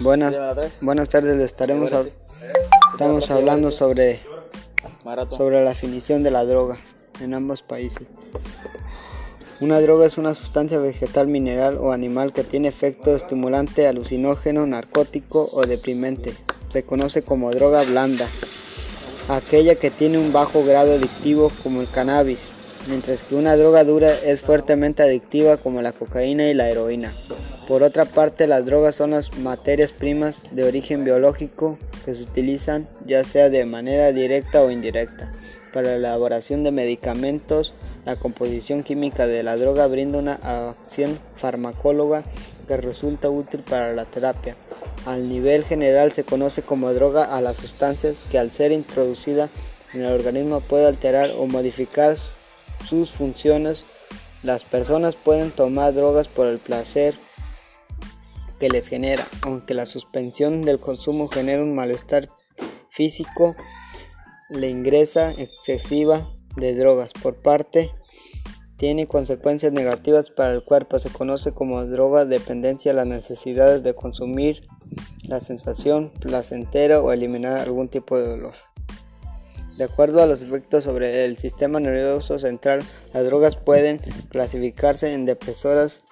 Buenas, buenas tardes, le estaremos estamos hablando sobre, sobre la definición de la droga en ambos países. Una droga es una sustancia vegetal, mineral o animal que tiene efecto estimulante, alucinógeno, narcótico o deprimente. Se conoce como droga blanda, aquella que tiene un bajo grado adictivo como el cannabis, mientras que una droga dura es fuertemente adictiva como la cocaína y la heroína. Por otra parte, las drogas son las materias primas de origen biológico que se utilizan ya sea de manera directa o indirecta para la elaboración de medicamentos. La composición química de la droga brinda una acción farmacóloga que resulta útil para la terapia. Al nivel general se conoce como droga a las sustancias que al ser introducida en el organismo puede alterar o modificar sus funciones. Las personas pueden tomar drogas por el placer que les genera, aunque la suspensión del consumo genera un malestar físico, la ingresa excesiva de drogas por parte tiene consecuencias negativas para el cuerpo. Se conoce como droga dependencia las necesidades de consumir la sensación placentera o eliminar algún tipo de dolor. De acuerdo a los efectos sobre el sistema nervioso central, las drogas pueden clasificarse en depresoras,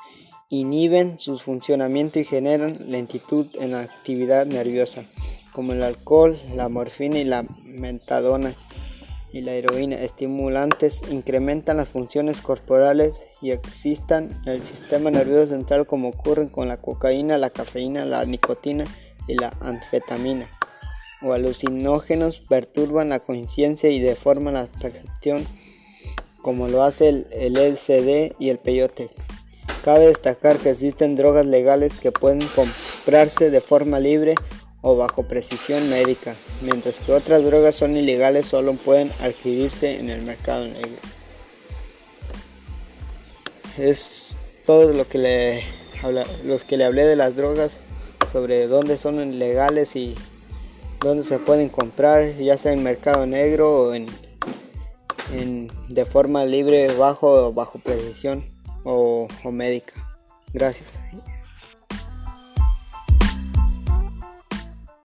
inhiben su funcionamiento y generan lentitud en la actividad nerviosa, como el alcohol, la morfina y la metadona y la heroína. Estimulantes incrementan las funciones corporales y existan en el sistema nervioso central como ocurren con la cocaína, la cafeína, la nicotina y la anfetamina. O alucinógenos perturban la conciencia y deforman la percepción como lo hace el, el LSD y el peyote. Cabe destacar que existen drogas legales que pueden comprarse de forma libre o bajo precisión médica, mientras que otras drogas son ilegales solo pueden adquirirse en el mercado negro. Es todo lo que le habla, los que le hablé de las drogas sobre dónde son legales y dónde se pueden comprar, ya sea en mercado negro o en, en de forma libre, bajo o bajo precisión o, médica. Gracias.